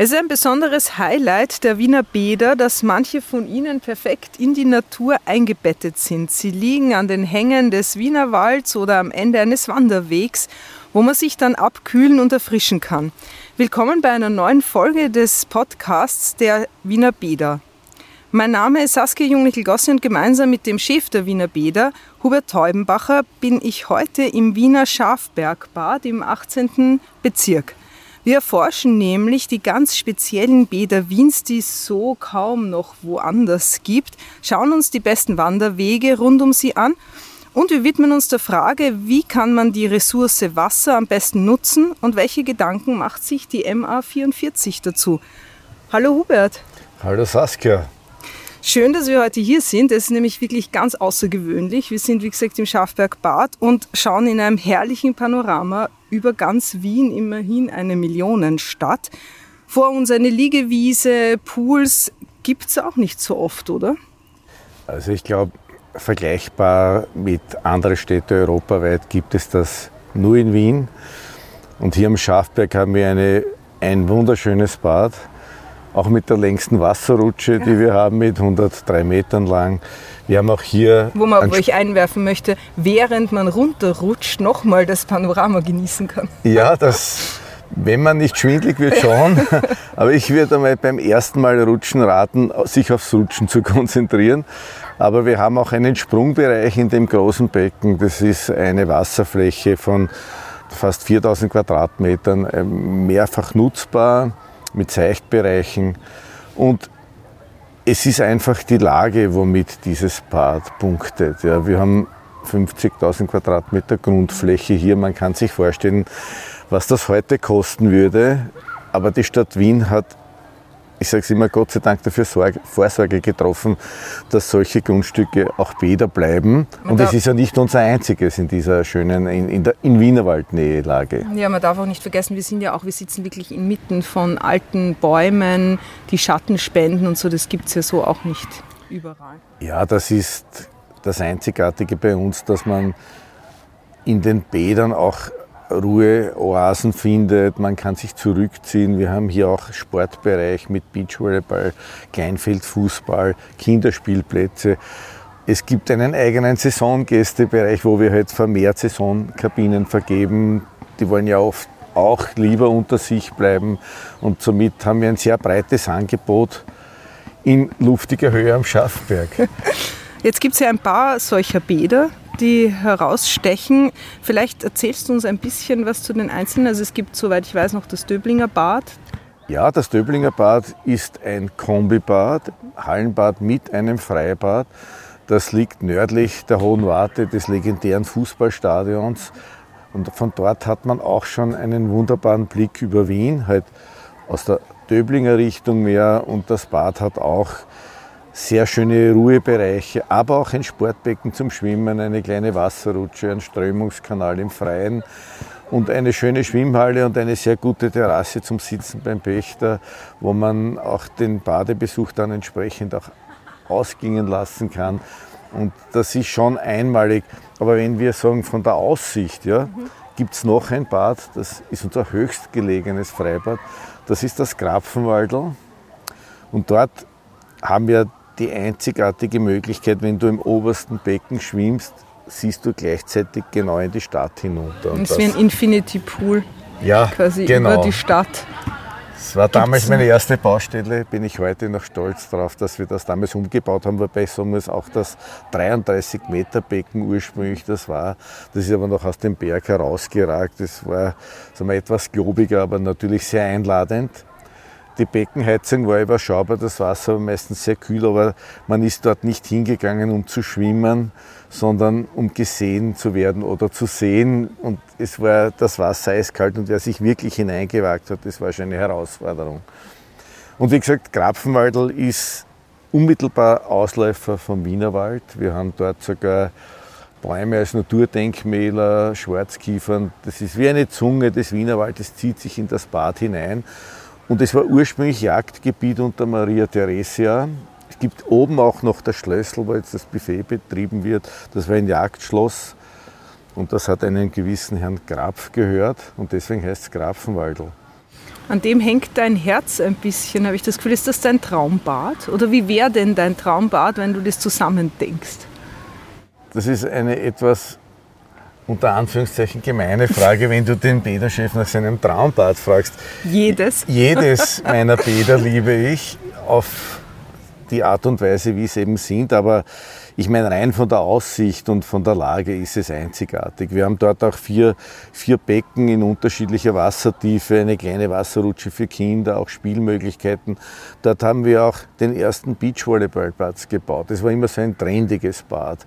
Es ist ein besonderes Highlight der Wiener Bäder, dass manche von ihnen perfekt in die Natur eingebettet sind. Sie liegen an den Hängen des Wienerwalds oder am Ende eines Wanderwegs, wo man sich dann abkühlen und erfrischen kann. Willkommen bei einer neuen Folge des Podcasts der Wiener Bäder. Mein Name ist Saskia Jungnickel-Gossi und gemeinsam mit dem Chef der Wiener Bäder, Hubert Teubenbacher, bin ich heute im Wiener Schafbergbad im 18. Bezirk. Wir erforschen nämlich die ganz speziellen Bäder Wiens, die es so kaum noch woanders gibt, schauen uns die besten Wanderwege rund um sie an und wir widmen uns der Frage, wie kann man die Ressource Wasser am besten nutzen und welche Gedanken macht sich die MA44 dazu. Hallo Hubert. Hallo Saskia. Schön, dass wir heute hier sind. Es ist nämlich wirklich ganz außergewöhnlich. Wir sind, wie gesagt, im Schafbergbad und schauen in einem herrlichen Panorama über ganz Wien, immerhin eine Millionenstadt. Vor uns eine Liegewiese, Pools gibt es auch nicht so oft, oder? Also ich glaube, vergleichbar mit anderen Städten europaweit gibt es das nur in Wien. Und hier am Schafberg haben wir eine, ein wunderschönes Bad auch mit der längsten Wasserrutsche, die wir haben, mit 103 Metern lang. Wir haben auch hier. Wo man euch einwerfen möchte, während man runterrutscht, nochmal das Panorama genießen kann. Ja, das. Wenn man nicht schwindlig wird, schon. Aber ich würde einmal beim ersten Mal rutschen raten, sich aufs Rutschen zu konzentrieren. Aber wir haben auch einen Sprungbereich in dem großen Becken. Das ist eine Wasserfläche von fast 4000 Quadratmetern, äh, mehrfach nutzbar mit Seichtbereichen. Und es ist einfach die Lage, womit dieses Bad punktet. Ja, wir haben 50.000 Quadratmeter Grundfläche hier. Man kann sich vorstellen, was das heute kosten würde. Aber die Stadt Wien hat ich sage es immer, Gott sei Dank dafür Sorge, Vorsorge getroffen, dass solche Grundstücke auch Bäder bleiben. Man und es ist ja nicht unser einziges in dieser schönen, in, in der in Wienerwaldnähe Lage. Ja, man darf auch nicht vergessen, wir sind ja auch, wir sitzen wirklich inmitten von alten Bäumen, die Schatten spenden und so, das gibt es ja so auch nicht überall. Ja, das ist das Einzigartige bei uns, dass man in den Bädern auch Ruheoasen findet, man kann sich zurückziehen. Wir haben hier auch Sportbereich mit Beachvolleyball, Kleinfeldfußball, Kinderspielplätze. Es gibt einen eigenen Saisongästebereich, wo wir halt vermehrt Saisonkabinen vergeben. Die wollen ja oft auch lieber unter sich bleiben und somit haben wir ein sehr breites Angebot in luftiger Höhe am Schaffberg. Jetzt gibt es ja ein paar solcher Bäder die herausstechen. Vielleicht erzählst du uns ein bisschen was zu den einzelnen. Also es gibt, soweit ich weiß, noch das Döblinger Bad. Ja, das Döblinger Bad ist ein Kombibad, Hallenbad mit einem Freibad. Das liegt nördlich der Hohen Warte des legendären Fußballstadions. Und von dort hat man auch schon einen wunderbaren Blick über Wien, halt aus der Döblinger Richtung mehr. Und das Bad hat auch sehr schöne Ruhebereiche, aber auch ein Sportbecken zum Schwimmen, eine kleine Wasserrutsche, ein Strömungskanal im Freien und eine schöne Schwimmhalle und eine sehr gute Terrasse zum Sitzen beim Pächter, wo man auch den Badebesuch dann entsprechend auch ausgingen lassen kann. Und das ist schon einmalig. Aber wenn wir sagen von der Aussicht, ja, gibt es noch ein Bad, das ist unser höchstgelegenes Freibad, das ist das Grapfenwaldl. Und dort haben wir die einzigartige Möglichkeit, wenn du im obersten Becken schwimmst, siehst du gleichzeitig genau in die Stadt hinunter. Und das ist wie ein Infinity Pool. Ja, quasi genau. über die Stadt. Das war damals meine erste Baustelle, bin ich heute noch stolz darauf, dass wir das damals umgebaut haben, wobei ich sagen muss, auch das 33 Meter Becken ursprünglich, das war, das ist aber noch aus dem Berg herausgeragt, das war sagen wir, etwas globiger, aber natürlich sehr einladend. Die Beckenheizung war überschaubar, das Wasser war meistens sehr kühl, aber man ist dort nicht hingegangen, um zu schwimmen, sondern um gesehen zu werden oder zu sehen. Und es war das Wasser eiskalt und wer sich wirklich hineingewagt hat, das war schon eine Herausforderung. Und wie gesagt, Grapfenwaldl ist unmittelbar Ausläufer vom Wienerwald. Wir haben dort sogar Bäume als Naturdenkmäler, Schwarzkiefern. Das ist wie eine Zunge des Wienerwaldes, zieht sich in das Bad hinein. Und es war ursprünglich Jagdgebiet unter Maria Theresia. Es gibt oben auch noch das Schlössl, wo jetzt das Buffet betrieben wird. Das war ein Jagdschloss. Und das hat einen gewissen Herrn Grapf gehört und deswegen heißt es Grafenwaldl. An dem hängt dein Herz ein bisschen, habe ich das Gefühl. Ist das dein Traumbad? Oder wie wäre denn dein Traumbad, wenn du das zusammendenkst? Das ist eine etwas unter Anführungszeichen gemeine Frage, wenn du den Bäderchef nach seinem Traumbad fragst. Jedes? Jedes meiner Bäder liebe ich auf die Art und Weise, wie sie eben sind. Aber ich meine, rein von der Aussicht und von der Lage ist es einzigartig. Wir haben dort auch vier, vier Becken in unterschiedlicher Wassertiefe, eine kleine Wasserrutsche für Kinder, auch Spielmöglichkeiten. Dort haben wir auch den ersten Beachvolleyballplatz gebaut. Das war immer so ein trendiges Bad.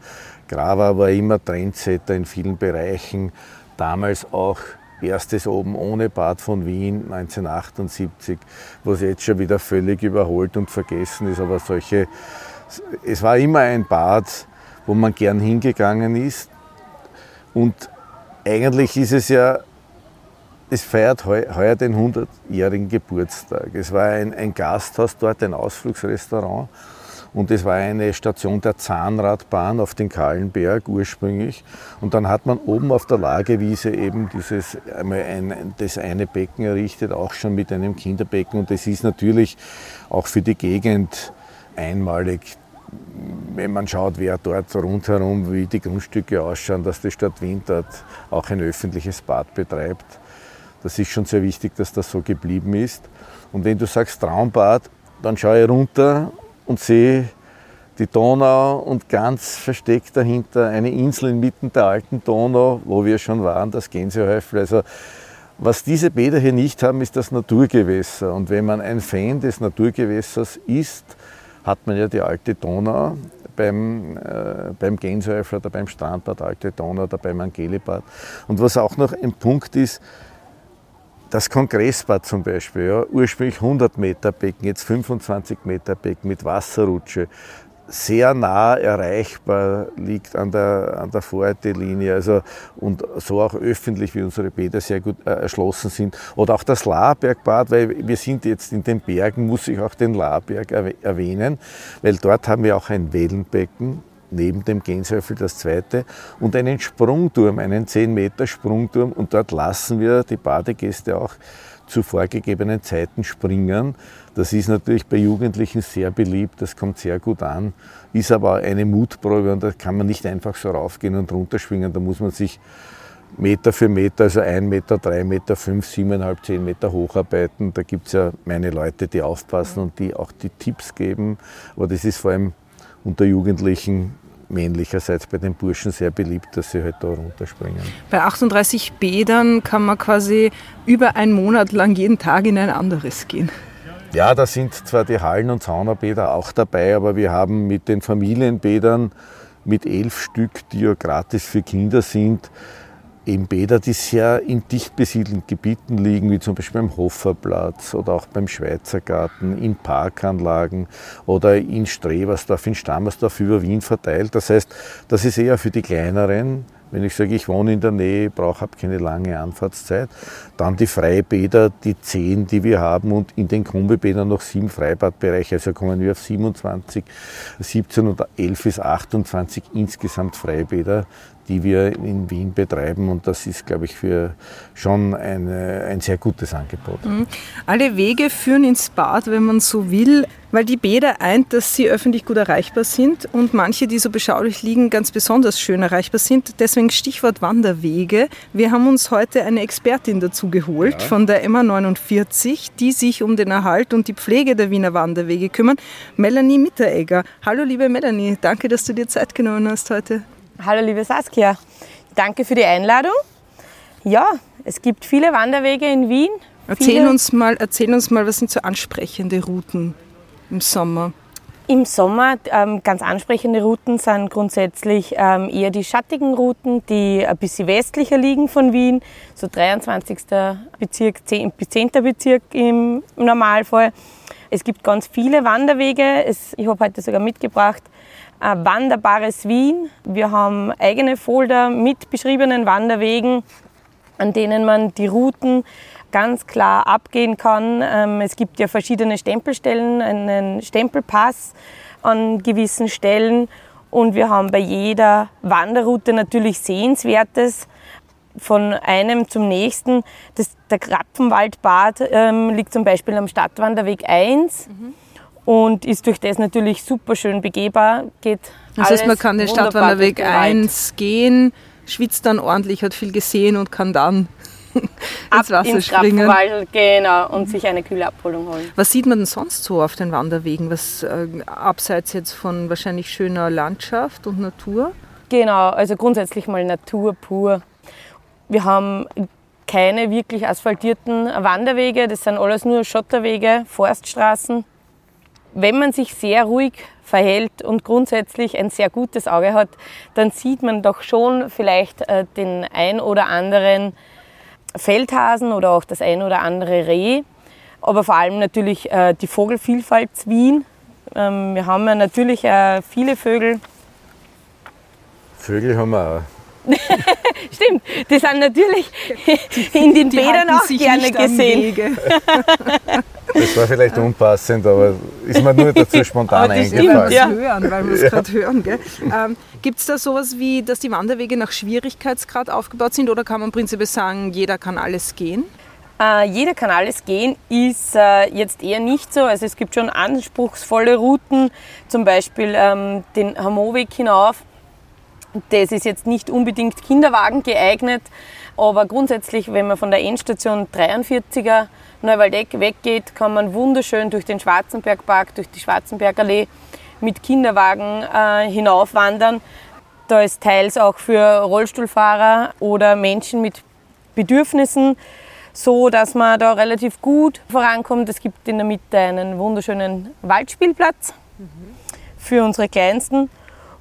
Grava war immer Trendsetter in vielen Bereichen. Damals auch erstes oben ohne Bad von Wien 1978, was jetzt schon wieder völlig überholt und vergessen ist. Aber solche es war immer ein Bad, wo man gern hingegangen ist. Und eigentlich ist es ja, es feiert heuer den 100-jährigen Geburtstag. Es war ein, ein Gasthaus dort, ein Ausflugsrestaurant. Und es war eine Station der Zahnradbahn auf den Kahlenberg ursprünglich. Und dann hat man oben auf der Lagewiese eben dieses, ein, das eine Becken errichtet, auch schon mit einem Kinderbecken. Und das ist natürlich auch für die Gegend einmalig wenn man schaut, wer dort rundherum, wie die Grundstücke ausschauen, dass die Stadt Wien dort auch ein öffentliches Bad betreibt. Das ist schon sehr wichtig, dass das so geblieben ist. Und wenn du sagst Traumbad, dann schaue ich runter und sehe die Donau und ganz versteckt dahinter eine Insel inmitten der alten Donau, wo wir schon waren, das Gänsehäufel. Also was diese Bäder hier nicht haben, ist das Naturgewässer. Und wenn man ein Fan des Naturgewässers ist, hat man ja die alte Donau beim, äh, beim Gänseöffler oder beim Strandbad Alte Donau oder beim Angelibad. Und was auch noch ein Punkt ist, das Kongressbad zum Beispiel, ja, ursprünglich 100 Meter Becken, jetzt 25 Meter Becken mit Wasserrutsche, sehr nah erreichbar liegt an der, an der Vorortlinie also, und so auch öffentlich, wie unsere Bäder sehr gut äh, erschlossen sind. Oder auch das Lahrbergbad, weil wir sind jetzt in den Bergen, muss ich auch den Lahrberg erwähnen, weil dort haben wir auch ein Wellenbecken, neben dem Gänseöffel das zweite und einen Sprungturm, einen 10 Meter Sprungturm und dort lassen wir die Badegäste auch zu vorgegebenen Zeiten springen. Das ist natürlich bei Jugendlichen sehr beliebt, das kommt sehr gut an, ist aber eine Mutprobe und da kann man nicht einfach so raufgehen und runterschwingen, da muss man sich Meter für Meter, also ein Meter, drei Meter, fünf, siebeneinhalb, zehn Meter hocharbeiten. Da gibt es ja meine Leute, die aufpassen und die auch die Tipps geben. Aber das ist vor allem unter Jugendlichen männlicherseits bei den Burschen sehr beliebt, dass sie halt da runterspringen. Bei 38 Bädern kann man quasi über einen Monat lang jeden Tag in ein anderes gehen. Ja, da sind zwar die Hallen- und Saunabäder auch dabei, aber wir haben mit den Familienbädern mit elf Stück, die ja gratis für Kinder sind, eben Bäder, die sehr in dicht besiedelten Gebieten liegen, wie zum Beispiel beim Hofferplatz oder auch beim Schweizer Garten, in Parkanlagen oder in Strebersdorf, in Stammersdorf über Wien verteilt. Das heißt, das ist eher für die kleineren wenn ich sage, ich wohne in der Nähe, brauche habe keine lange Anfahrtszeit. Dann die Freibäder, die zehn, die wir haben und in den Kombibädern noch sieben Freibadbereiche. Also kommen wir auf 27, 17 und 11 bis 28 insgesamt Freibäder, die wir in Wien betreiben. Und das ist, glaube ich, für schon eine, ein sehr gutes Angebot. Mhm. Alle Wege führen ins Bad, wenn man so will, weil die Bäder eint, dass sie öffentlich gut erreichbar sind und manche, die so beschaulich liegen, ganz besonders schön erreichbar sind. Deswegen Stichwort Wanderwege. Wir haben uns heute eine Expertin dazu geholt ja. von der MA 49, die sich um den Erhalt und die Pflege der Wiener Wanderwege kümmern. Melanie Mitteregger. Hallo liebe Melanie, danke, dass du dir Zeit genommen hast heute. Hallo liebe Saskia, danke für die Einladung. Ja, es gibt viele Wanderwege in Wien. Erzähl uns, mal, erzähl uns mal, was sind so ansprechende Routen im Sommer? Im Sommer ähm, ganz ansprechende Routen sind grundsätzlich ähm, eher die schattigen Routen, die ein bisschen westlicher liegen von Wien, so 23. Bezirk 10, bis 10. Bezirk im, Normalfall. Es gibt ganz viele Wanderwege. Es, ich habe heute sogar mitgebracht wanderbares Wien. Wir haben eigene Folder mit beschriebenen Wanderwegen, an denen man die Routen ganz klar abgehen kann. Ähm, es gibt ja verschiedene Stempelstellen, einen Stempelpass an gewissen Stellen und wir haben bei jeder Wanderroute natürlich Sehenswertes von einem zum nächsten. Das, der Krapfenwaldbad ähm, liegt zum Beispiel am Stadtwanderweg 1 mhm. Und ist durch das natürlich super schön begehbar. Geht das heißt, man kann den Stadtwanderweg 1 gehen, schwitzt dann ordentlich, hat viel gesehen und kann dann ins Wasser ins springen. genau, und sich eine kühle Abholung holen. Was sieht man denn sonst so auf den Wanderwegen? Was äh, abseits jetzt von wahrscheinlich schöner Landschaft und Natur? Genau, also grundsätzlich mal Natur pur. Wir haben keine wirklich asphaltierten Wanderwege, das sind alles nur Schotterwege, Forststraßen. Wenn man sich sehr ruhig verhält und grundsätzlich ein sehr gutes Auge hat, dann sieht man doch schon vielleicht äh, den ein oder anderen Feldhasen oder auch das ein oder andere Reh, aber vor allem natürlich äh, die Vogelvielfalt Wien. Ähm, wir haben ja natürlich äh, viele Vögel. Vögel haben wir auch. Stimmt, die sind natürlich in den die Bädern auch gerne gesehen. das war vielleicht unpassend, aber ist mir nur dazu spontan aber das eingefallen. Ja. hören, weil wir es ja. gerade hören. Ähm, Gibt es da sowas wie, dass die Wanderwege nach Schwierigkeitsgrad aufgebaut sind oder kann man prinzipiell sagen, jeder kann alles gehen? Äh, jeder kann alles gehen, ist äh, jetzt eher nicht so. Also es gibt schon anspruchsvolle Routen, zum Beispiel ähm, den Hamoweg hinauf das ist jetzt nicht unbedingt Kinderwagen geeignet, aber grundsätzlich, wenn man von der Endstation 43er Neuwaldeck weggeht, kann man wunderschön durch den Schwarzenbergpark, durch die Schwarzenbergallee mit Kinderwagen äh, hinaufwandern. Da ist teils auch für Rollstuhlfahrer oder Menschen mit Bedürfnissen so, dass man da relativ gut vorankommt. Es gibt in der Mitte einen wunderschönen Waldspielplatz für unsere Kleinsten.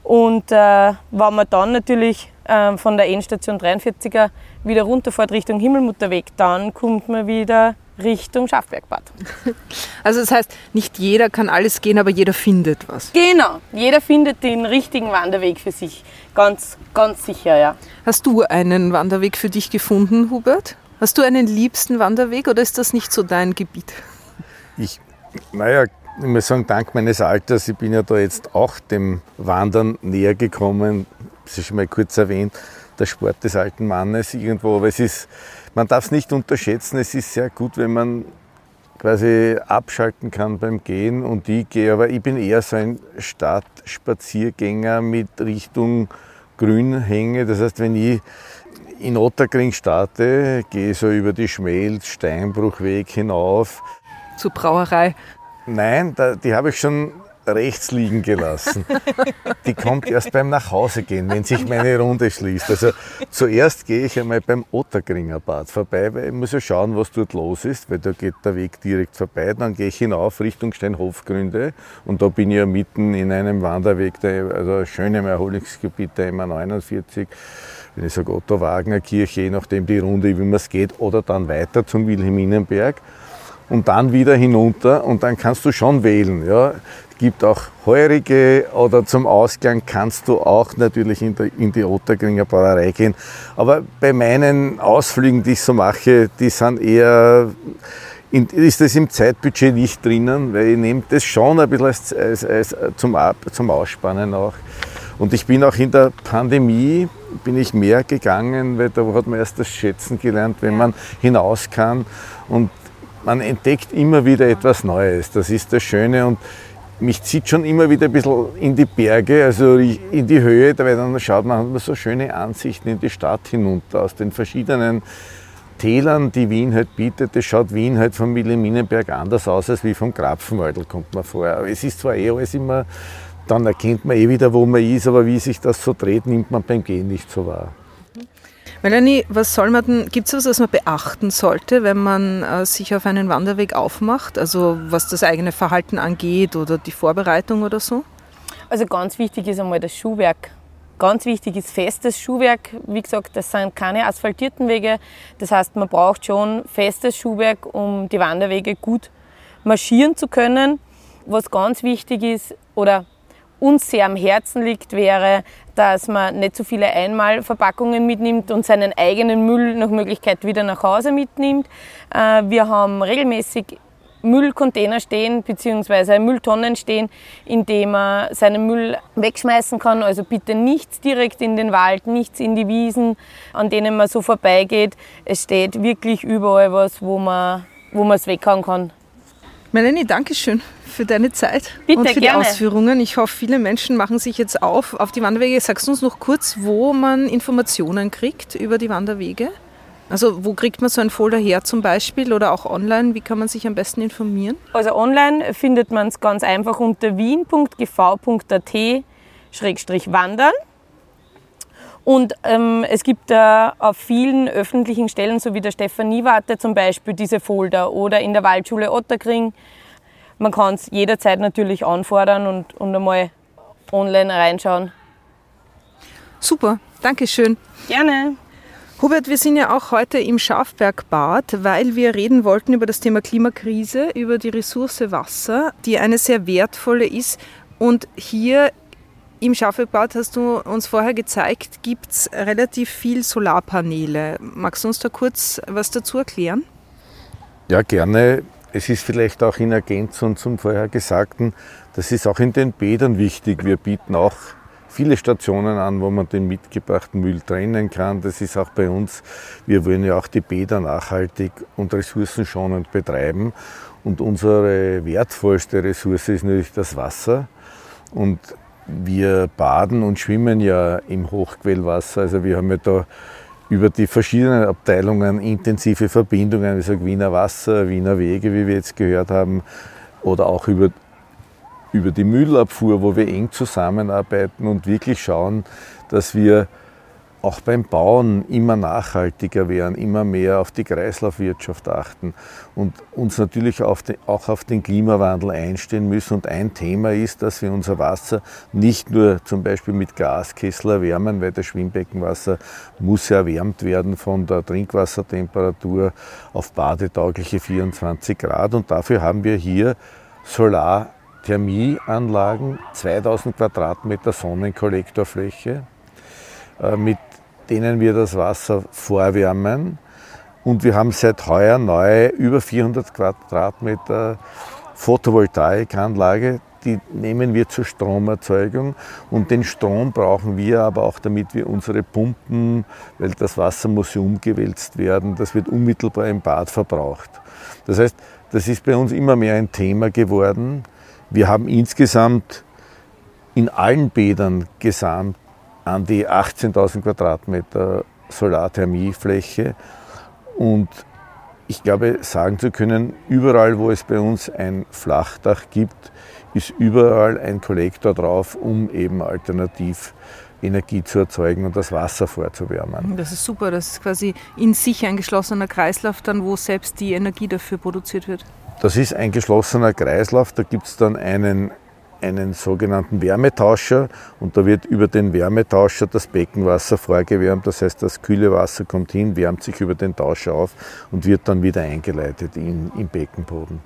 Und äh, wenn man dann natürlich äh, von der Endstation 43er wieder runterfährt Richtung Himmelmutterweg, dann kommt man wieder Richtung Schafbergbad. Also das heißt, nicht jeder kann alles gehen, aber jeder findet was. Genau, jeder findet den richtigen Wanderweg für sich. Ganz, ganz sicher, ja. Hast du einen Wanderweg für dich gefunden, Hubert? Hast du einen liebsten Wanderweg oder ist das nicht so dein Gebiet? Ich, naja, ich muss sagen, dank meines Alters, ich bin ja da jetzt auch dem Wandern näher gekommen. Das ist schon mal kurz erwähnt, der Sport des alten Mannes irgendwo. Aber es ist, man darf es nicht unterschätzen, es ist sehr gut, wenn man quasi abschalten kann beim Gehen und ich gehe, aber ich bin eher so ein Stadtspaziergänger mit Richtung Grünhänge. Das heißt, wenn ich in Otterkring starte, gehe so über die Schmelz, Steinbruchweg hinauf. Zur Brauerei. Nein, da, die habe ich schon rechts liegen gelassen. Die kommt erst beim Nachhausegehen, wenn sich meine Runde schließt. Also zuerst gehe ich einmal beim Ottergringer Bad vorbei, weil ich muss ja schauen, was dort los ist, weil da geht der Weg direkt vorbei. Dann gehe ich hinauf Richtung Steinhofgründe und da bin ich ja mitten in einem Wanderweg, der, also schönem Erholungsgebiet der MA49 wenn ich sage Otto Wagner Kirche, je nachdem die Runde, wie man es geht, oder dann weiter zum Wilhelminenberg und dann wieder hinunter und dann kannst du schon wählen. Ja. Es gibt auch heurige oder zum Ausgang kannst du auch natürlich in, der, in die Ottergringer Brauerei gehen. Aber bei meinen Ausflügen, die ich so mache, die sind eher in, ist das im Zeitbudget nicht drinnen, weil ich nehme das schon ein bisschen als, als, als zum, zum Ausspannen auch. Und ich bin auch in der Pandemie, bin ich mehr gegangen, weil da hat man erst das Schätzen gelernt, wenn man hinaus kann. Und man entdeckt immer wieder etwas Neues. Das ist das Schöne und mich zieht schon immer wieder ein bisschen in die Berge, also in die Höhe, weil dann schaut man, hat man so schöne Ansichten in die Stadt hinunter aus den verschiedenen Tälern, die Wien halt bietet. Das schaut Wien halt vom Wilhelminenberg anders aus als wie vom Krapfenwaldl, kommt man vor. Aber es ist zwar eh alles immer, dann erkennt man eh wieder, wo man ist, aber wie sich das so dreht, nimmt man beim Gehen nicht so wahr. Melanie, was soll man denn, gibt es was, was man beachten sollte, wenn man äh, sich auf einen Wanderweg aufmacht? Also was das eigene Verhalten angeht oder die Vorbereitung oder so? Also ganz wichtig ist einmal das Schuhwerk. Ganz wichtig ist festes Schuhwerk. Wie gesagt, das sind keine asphaltierten Wege. Das heißt, man braucht schon festes Schuhwerk, um die Wanderwege gut marschieren zu können. Was ganz wichtig ist oder uns sehr am Herzen liegt, wäre, dass man nicht so viele Einmalverpackungen mitnimmt und seinen eigenen Müll nach Möglichkeit wieder nach Hause mitnimmt. Äh, wir haben regelmäßig Müllcontainer stehen bzw. Mülltonnen stehen, in dem man seinen Müll wegschmeißen kann. Also bitte nichts direkt in den Wald, nichts in die Wiesen, an denen man so vorbeigeht. Es steht wirklich überall was, wo man wo man es weghauen kann. Melanie, danke schön für deine Zeit Bitte, und für gerne. die Ausführungen. Ich hoffe, viele Menschen machen sich jetzt auf auf die Wanderwege. Sagst du uns noch kurz, wo man Informationen kriegt über die Wanderwege? Also wo kriegt man so ein Folder her zum Beispiel oder auch online? Wie kann man sich am besten informieren? Also online findet man es ganz einfach unter wien.gv.at-wandern. Und ähm, es gibt äh, auf vielen öffentlichen Stellen, so wie der Stefaniewarte zum Beispiel, diese Folder oder in der Waldschule Otterkring. Man kann es jederzeit natürlich anfordern und, und einmal online reinschauen. Super, danke schön. Gerne. Hubert, wir sind ja auch heute im Schafbergbad, weil wir reden wollten über das Thema Klimakrise, über die Ressource Wasser, die eine sehr wertvolle ist. Und hier im Schafbergbad hast du uns vorher gezeigt, gibt es relativ viel Solarpaneele. Magst du uns da kurz was dazu erklären? Ja, gerne. Es ist vielleicht auch in Ergänzung zum vorher Gesagten, das ist auch in den Bädern wichtig. Wir bieten auch viele Stationen an, wo man den mitgebrachten Müll trennen kann. Das ist auch bei uns. Wir wollen ja auch die Bäder nachhaltig und ressourcenschonend betreiben. Und unsere wertvollste Ressource ist natürlich das Wasser. Und wir baden und schwimmen ja im Hochquellwasser. Also wir haben ja da über die verschiedenen Abteilungen intensive Verbindungen, wie gesagt Wiener Wasser, Wiener Wege, wie wir jetzt gehört haben, oder auch über über die Müllabfuhr, wo wir eng zusammenarbeiten und wirklich schauen, dass wir auch beim Bauen immer nachhaltiger werden, immer mehr auf die Kreislaufwirtschaft achten und uns natürlich auch auf den Klimawandel einstellen müssen. Und ein Thema ist, dass wir unser Wasser nicht nur zum Beispiel mit Gaskessel erwärmen, weil das Schwimmbeckenwasser muss erwärmt werden von der Trinkwassertemperatur auf badetaugliche 24 Grad. Und dafür haben wir hier Solar Thermieanlagen, 2000 Quadratmeter Sonnenkollektorfläche, äh, mit denen wir das Wasser vorwärmen. Und wir haben seit heuer neu über 400 Quadratmeter Photovoltaikanlage, die nehmen wir zur Stromerzeugung und den Strom brauchen wir aber auch, damit wir unsere Pumpen, weil das Wasser muss ja umgewälzt werden, das wird unmittelbar im Bad verbraucht. Das heißt, das ist bei uns immer mehr ein Thema geworden. Wir haben insgesamt in allen Bädern gesamt an die 18.000 Quadratmeter Solarthermiefläche und ich glaube, sagen zu können, überall, wo es bei uns ein Flachdach gibt, ist überall ein Kollektor drauf, um eben alternativ Energie zu erzeugen und das Wasser vorzuwärmen. Das ist super, das ist quasi in sich ein geschlossener Kreislauf, dann wo selbst die Energie dafür produziert wird. Das ist ein geschlossener Kreislauf, da gibt es dann einen, einen sogenannten Wärmetauscher und da wird über den Wärmetauscher das Beckenwasser vorgewärmt. Das heißt, das kühle Wasser kommt hin, wärmt sich über den Tauscher auf und wird dann wieder eingeleitet in, im Beckenboden.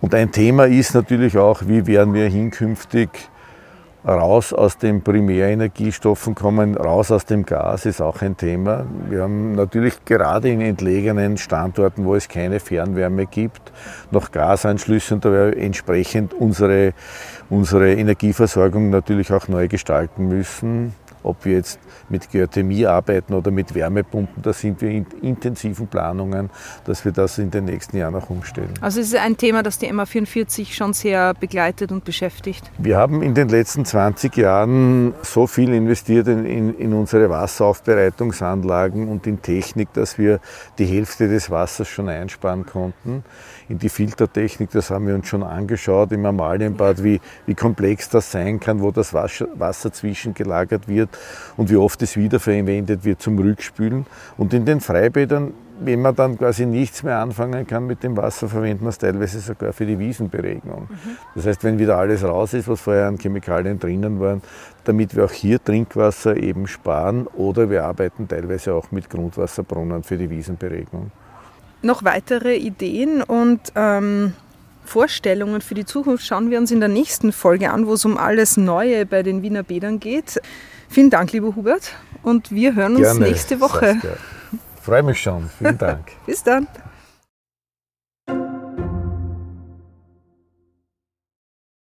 Und ein Thema ist natürlich auch, wie werden wir hinkünftig raus aus den Primärenergiestoffen kommen, raus aus dem Gas ist auch ein Thema. Wir haben natürlich gerade in entlegenen Standorten, wo es keine Fernwärme gibt, noch Gasanschlüsse und da wir entsprechend unsere, unsere Energieversorgung natürlich auch neu gestalten müssen ob wir jetzt mit Geothermie arbeiten oder mit Wärmepumpen, da sind wir in intensiven Planungen, dass wir das in den nächsten Jahren auch umstellen. Also es ist ein Thema, das die MA44 schon sehr begleitet und beschäftigt. Wir haben in den letzten 20 Jahren so viel investiert in, in, in unsere Wasseraufbereitungsanlagen und in Technik, dass wir die Hälfte des Wassers schon einsparen konnten in die Filtertechnik, das haben wir uns schon angeschaut im Amalienbad, wie, wie komplex das sein kann, wo das Wasser, Wasser zwischengelagert wird und wie oft es wiederverwendet wird zum Rückspülen. Und in den Freibädern, wenn man dann quasi nichts mehr anfangen kann mit dem Wasser, verwendet man es teilweise sogar für die Wiesenberegnung. Mhm. Das heißt, wenn wieder alles raus ist, was vorher an Chemikalien drinnen waren, damit wir auch hier Trinkwasser eben sparen oder wir arbeiten teilweise auch mit Grundwasserbrunnen für die Wiesenberegnung noch weitere Ideen und ähm, Vorstellungen für die Zukunft schauen wir uns in der nächsten Folge an, wo es um alles Neue bei den Wiener Bädern geht. Vielen Dank, lieber Hubert, und wir hören uns Gerne, nächste Woche. Freue mich schon. Vielen Dank. Bis dann.